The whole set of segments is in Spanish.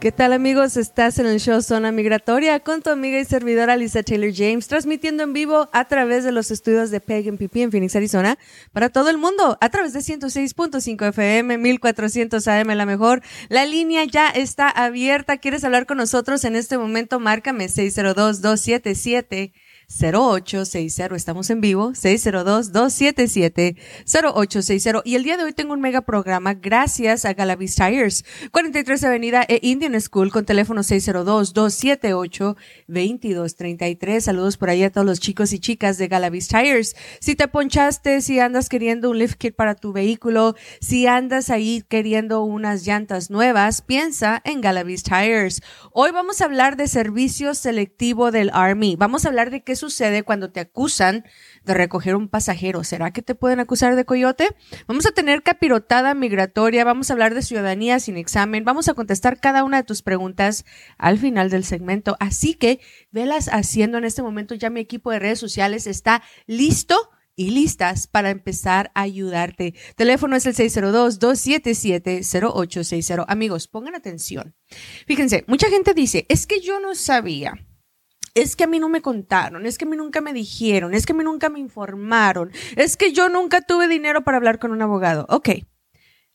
¿Qué tal amigos? Estás en el show Zona Migratoria con tu amiga y servidora Lisa Taylor James, transmitiendo en vivo a través de los estudios de Peg PP en Phoenix, Arizona, para todo el mundo, a través de 106.5 FM, 1400 AM, la mejor. La línea ya está abierta. ¿Quieres hablar con nosotros en este momento? Márcame 602 277 0860. Estamos en vivo, 602-277-0860. Y el día de hoy tengo un mega programa gracias a Galavis Tires, 43 Avenida e Indian School con teléfono 602-278-2233. Saludos por ahí a todos los chicos y chicas de Galavis Tires. Si te ponchaste, si andas queriendo un lift kit para tu vehículo, si andas ahí queriendo unas llantas nuevas, piensa en Galavis Tires. Hoy vamos a hablar de servicio selectivo del Army. Vamos a hablar de qué sucede cuando te acusan de recoger un pasajero? ¿Será que te pueden acusar de coyote? Vamos a tener capirotada migratoria, vamos a hablar de ciudadanía sin examen, vamos a contestar cada una de tus preguntas al final del segmento. Así que velas haciendo en este momento. Ya mi equipo de redes sociales está listo y listas para empezar a ayudarte. Teléfono es el 602-277-0860. Amigos, pongan atención. Fíjense, mucha gente dice, es que yo no sabía es que a mí no me contaron, es que a mí nunca me dijeron, es que a mí nunca me informaron, es que yo nunca tuve dinero para hablar con un abogado. Ok,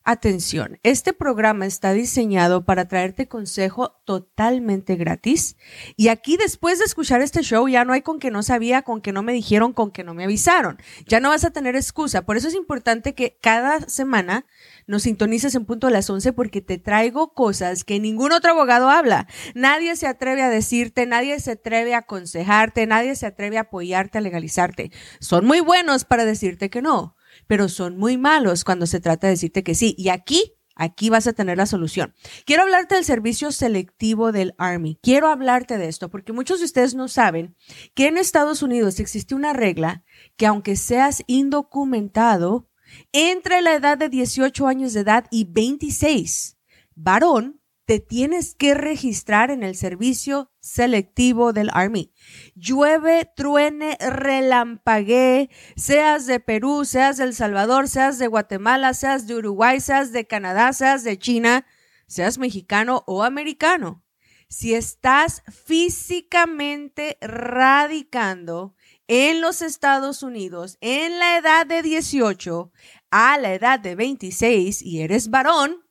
Atención, este programa está diseñado para traerte consejo totalmente gratis. Y aquí después de escuchar este show ya no hay con que no sabía, con que no me dijeron, con que no me avisaron. Ya no vas a tener excusa. Por eso es importante que cada semana nos sintonices en punto de las 11 porque te traigo cosas que ningún otro abogado habla. Nadie se atreve a decirte, nadie se atreve a aconsejarte, nadie se atreve a apoyarte, a legalizarte. Son muy buenos para decirte que no pero son muy malos cuando se trata de decirte que sí. Y aquí Aquí vas a tener la solución. Quiero hablarte del servicio selectivo del Army. Quiero hablarte de esto porque muchos de ustedes no saben que en Estados Unidos existe una regla que aunque seas indocumentado, entre la edad de 18 años de edad y 26, varón, te tienes que registrar en el servicio selectivo del Army. Llueve, truene, relampaguee, seas de Perú, seas de El Salvador, seas de Guatemala, seas de Uruguay, seas de Canadá, seas de China, seas mexicano o americano. Si estás físicamente radicando en los Estados Unidos en la edad de 18 a la edad de 26 y eres varón,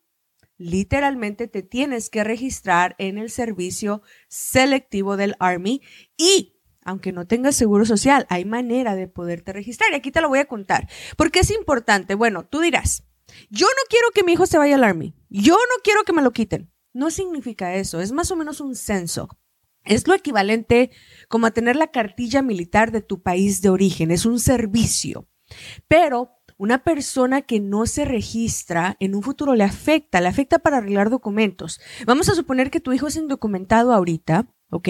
literalmente te tienes que registrar en el servicio selectivo del Army y aunque no tengas seguro social, hay manera de poderte registrar. Y aquí te lo voy a contar. porque es importante? Bueno, tú dirás, yo no quiero que mi hijo se vaya al Army. Yo no quiero que me lo quiten. No significa eso. Es más o menos un censo. Es lo equivalente como a tener la cartilla militar de tu país de origen. Es un servicio. Pero una persona que no se registra en un futuro le afecta, le afecta para arreglar documentos. Vamos a suponer que tu hijo es indocumentado ahorita, ¿ok?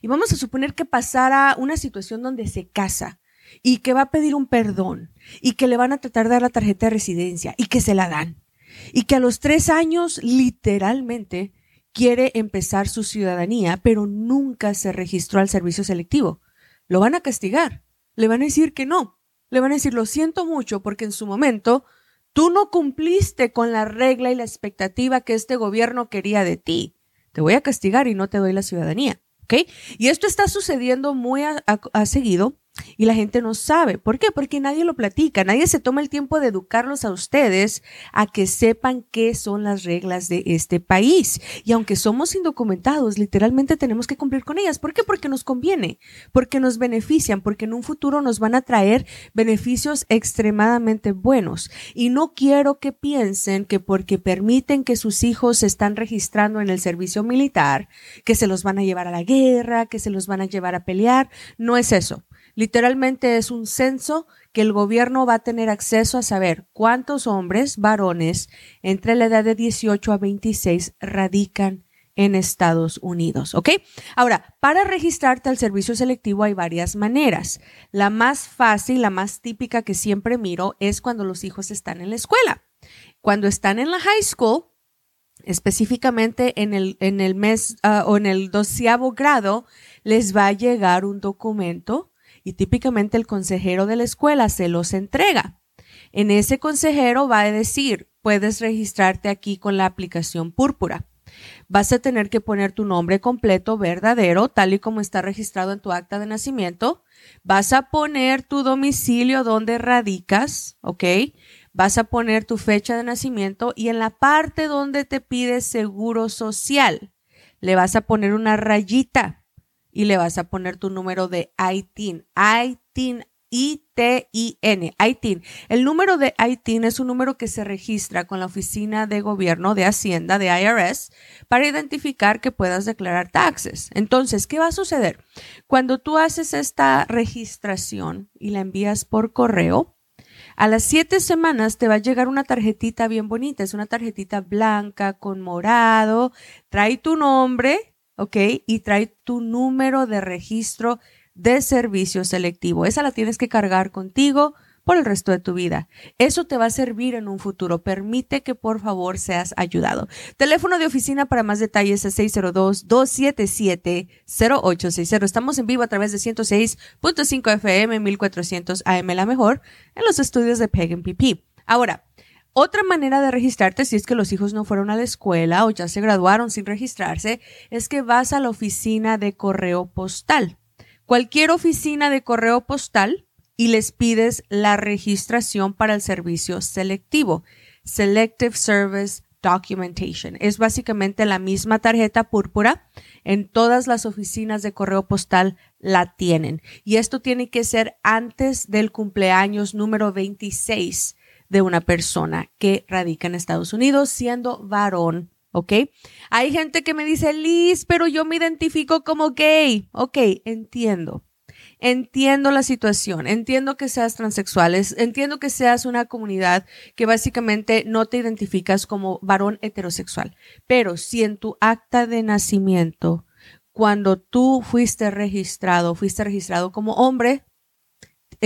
Y vamos a suponer que pasara una situación donde se casa y que va a pedir un perdón y que le van a tratar de dar la tarjeta de residencia y que se la dan. Y que a los tres años literalmente quiere empezar su ciudadanía, pero nunca se registró al servicio selectivo. Lo van a castigar. Le van a decir que no le van a decir, lo siento mucho porque en su momento tú no cumpliste con la regla y la expectativa que este gobierno quería de ti. Te voy a castigar y no te doy la ciudadanía. ¿Ok? Y esto está sucediendo muy a, seguido y la gente no sabe. ¿Por qué? Porque nadie lo platica, nadie se toma el tiempo de educarlos a ustedes a que sepan qué son las reglas de este país. Y aunque somos indocumentados, literalmente tenemos que cumplir con ellas. ¿Por qué? Porque nos conviene, porque nos benefician, porque en un futuro nos van a traer beneficios extremadamente buenos. Y no quiero que piensen que porque permiten que sus hijos se están registrando en el servicio militar, que se los van a llevar a la guerra, que se los van a llevar a pelear. No es eso. Literalmente es un censo que el gobierno va a tener acceso a saber cuántos hombres, varones, entre la edad de 18 a 26 radican en Estados Unidos, ¿ok? Ahora, para registrarte al servicio selectivo hay varias maneras. La más fácil, la más típica que siempre miro es cuando los hijos están en la escuela. Cuando están en la high school, específicamente en el, en el mes ah, o en el doceavo grado, les va a llegar un documento y típicamente el consejero de la escuela se los entrega. En ese consejero va a decir, puedes registrarte aquí con la aplicación púrpura. Vas a tener que poner tu nombre completo verdadero, tal y como está registrado en tu acta de nacimiento. Vas a poner tu domicilio donde radicas, ¿ok? Vas a poner tu fecha de nacimiento y en la parte donde te pide seguro social, le vas a poner una rayita y le vas a poner tu número de ITIN. ITIN, I-T-I-N, ITIN. El número de ITIN es un número que se registra con la Oficina de Gobierno de Hacienda de IRS para identificar que puedas declarar taxes. Entonces, ¿qué va a suceder? Cuando tú haces esta registración y la envías por correo, a las siete semanas te va a llegar una tarjetita bien bonita. Es una tarjetita blanca con morado. Trae tu nombre, ¿ok? Y trae tu número de registro de servicio selectivo. Esa la tienes que cargar contigo por el resto de tu vida. Eso te va a servir en un futuro. Permite que por favor seas ayudado. Teléfono de oficina para más detalles es 602-277-0860. Estamos en vivo a través de 106.5 FM 1400 AM la mejor en los estudios de Peg. Ahora, otra manera de registrarte, si es que los hijos no fueron a la escuela o ya se graduaron sin registrarse, es que vas a la oficina de correo postal. Cualquier oficina de correo postal y les pides la registración para el servicio selectivo, Selective Service Documentation. Es básicamente la misma tarjeta púrpura. En todas las oficinas de correo postal la tienen. Y esto tiene que ser antes del cumpleaños número 26 de una persona que radica en Estados Unidos siendo varón. ¿Ok? Hay gente que me dice, Liz, pero yo me identifico como gay. Ok, entiendo. Entiendo la situación, entiendo que seas transexual, entiendo que seas una comunidad que básicamente no te identificas como varón heterosexual, pero si en tu acta de nacimiento, cuando tú fuiste registrado, fuiste registrado como hombre,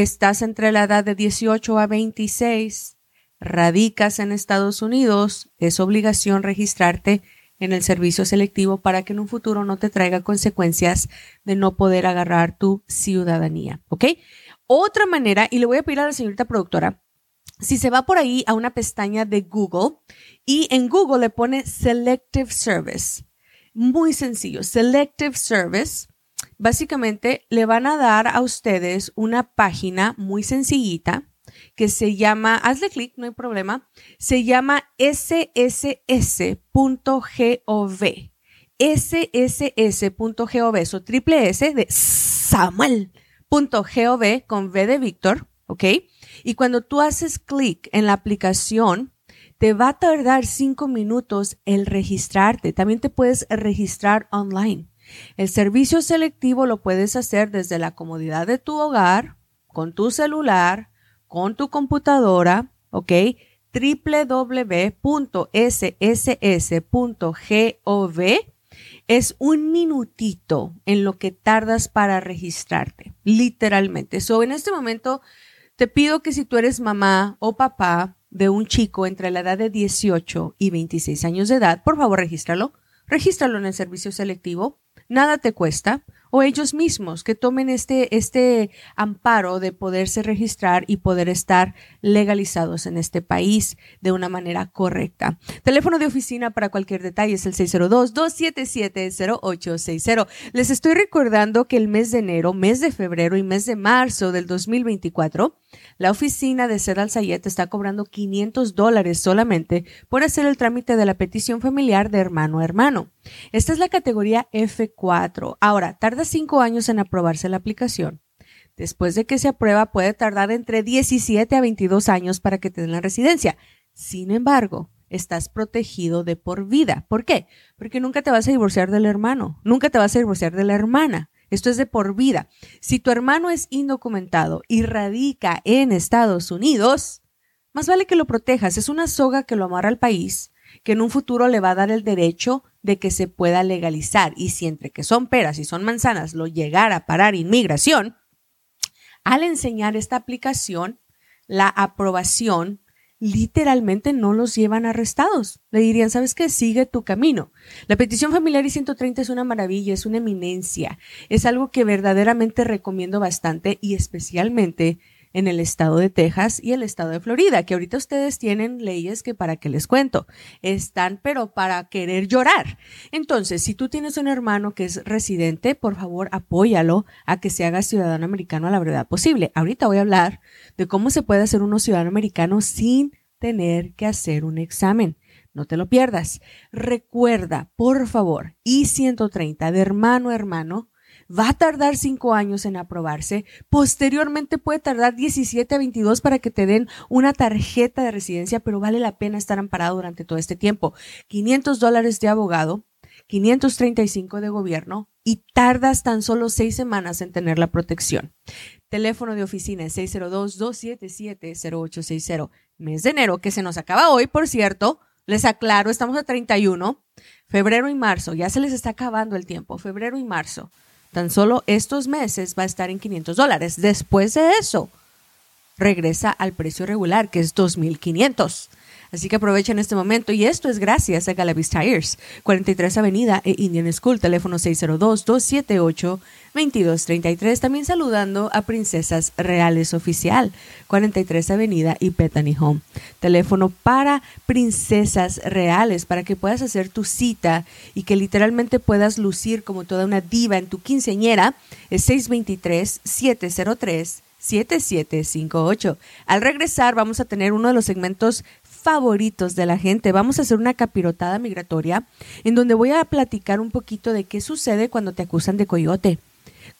estás entre la edad de 18 a 26, radicas en Estados Unidos, es obligación registrarte en el servicio selectivo para que en un futuro no te traiga consecuencias de no poder agarrar tu ciudadanía. ¿Ok? Otra manera, y le voy a pedir a la señorita productora, si se va por ahí a una pestaña de Google y en Google le pone Selective Service. Muy sencillo, Selective Service. Básicamente le van a dar a ustedes una página muy sencillita que se llama, hazle clic, no hay problema, se llama sss.gov. sss.gov, eso triple S de Samuel.gov con V de Víctor, ¿ok? Y cuando tú haces clic en la aplicación, te va a tardar cinco minutos el registrarte. También te puedes registrar online. El servicio selectivo lo puedes hacer desde la comodidad de tu hogar, con tu celular, con tu computadora, ¿ok? www.sss.gov es un minutito en lo que tardas para registrarte, literalmente. So, en este momento te pido que si tú eres mamá o papá de un chico entre la edad de 18 y 26 años de edad, por favor, regístralo. Regístralo en el servicio selectivo. Nada te cuesta o ellos mismos que tomen este, este amparo de poderse registrar y poder estar legalizados en este país de una manera correcta. Teléfono de oficina para cualquier detalle es el 602-277-0860. Les estoy recordando que el mes de enero, mes de febrero y mes de marzo del 2024, la oficina de Sedal Sayet está cobrando 500 dólares solamente por hacer el trámite de la petición familiar de hermano a hermano. Esta es la categoría F4. Ahora, tarda cinco años en aprobarse la aplicación. Después de que se aprueba, puede tardar entre 17 a 22 años para que te den la residencia. Sin embargo, estás protegido de por vida. ¿Por qué? Porque nunca te vas a divorciar del hermano, nunca te vas a divorciar de la hermana. Esto es de por vida. Si tu hermano es indocumentado y radica en Estados Unidos, más vale que lo protejas. Es una soga que lo amarra al país que en un futuro le va a dar el derecho de que se pueda legalizar. Y si entre que son peras y son manzanas lo llegara a parar inmigración, al enseñar esta aplicación, la aprobación literalmente no los llevan arrestados. Le dirían, ¿sabes qué? Sigue tu camino. La petición familiar y 130 es una maravilla, es una eminencia. Es algo que verdaderamente recomiendo bastante y especialmente en el estado de Texas y el estado de Florida, que ahorita ustedes tienen leyes que para qué les cuento, están pero para querer llorar. Entonces, si tú tienes un hermano que es residente, por favor apóyalo a que se haga ciudadano americano a la verdad posible. Ahorita voy a hablar de cómo se puede hacer uno ciudadano americano sin tener que hacer un examen. No te lo pierdas. Recuerda, por favor, I-130 de hermano a hermano va a tardar cinco años en aprobarse. Posteriormente puede tardar 17 a 22 para que te den una tarjeta de residencia, pero vale la pena estar amparado durante todo este tiempo. 500 dólares de abogado, 535 de gobierno y tardas tan solo seis semanas en tener la protección. Teléfono de oficina 602-277-0860. Mes de enero, que se nos acaba hoy, por cierto. Les aclaro, estamos a 31. Febrero y marzo, ya se les está acabando el tiempo. Febrero y marzo. Tan solo estos meses va a estar en 500 dólares. Después de eso, regresa al precio regular, que es 2.500. Así que aprovechen este momento y esto es gracias a Galavis Tires, 43 Avenida e Indian School, teléfono 602-278-2233. También saludando a Princesas Reales Oficial, 43 Avenida y Bethany Home. Teléfono para Princesas Reales para que puedas hacer tu cita y que literalmente puedas lucir como toda una diva en tu quinceñera. Es 623 703 7758. Al regresar vamos a tener uno de los segmentos favoritos de la gente. Vamos a hacer una capirotada migratoria en donde voy a platicar un poquito de qué sucede cuando te acusan de coyote.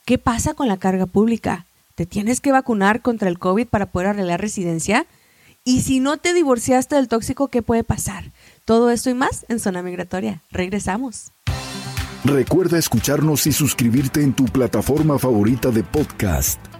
¿Qué pasa con la carga pública? ¿Te tienes que vacunar contra el COVID para poder arreglar residencia? Y si no te divorciaste del tóxico, ¿qué puede pasar? Todo esto y más en Zona Migratoria. Regresamos. Recuerda escucharnos y suscribirte en tu plataforma favorita de podcast,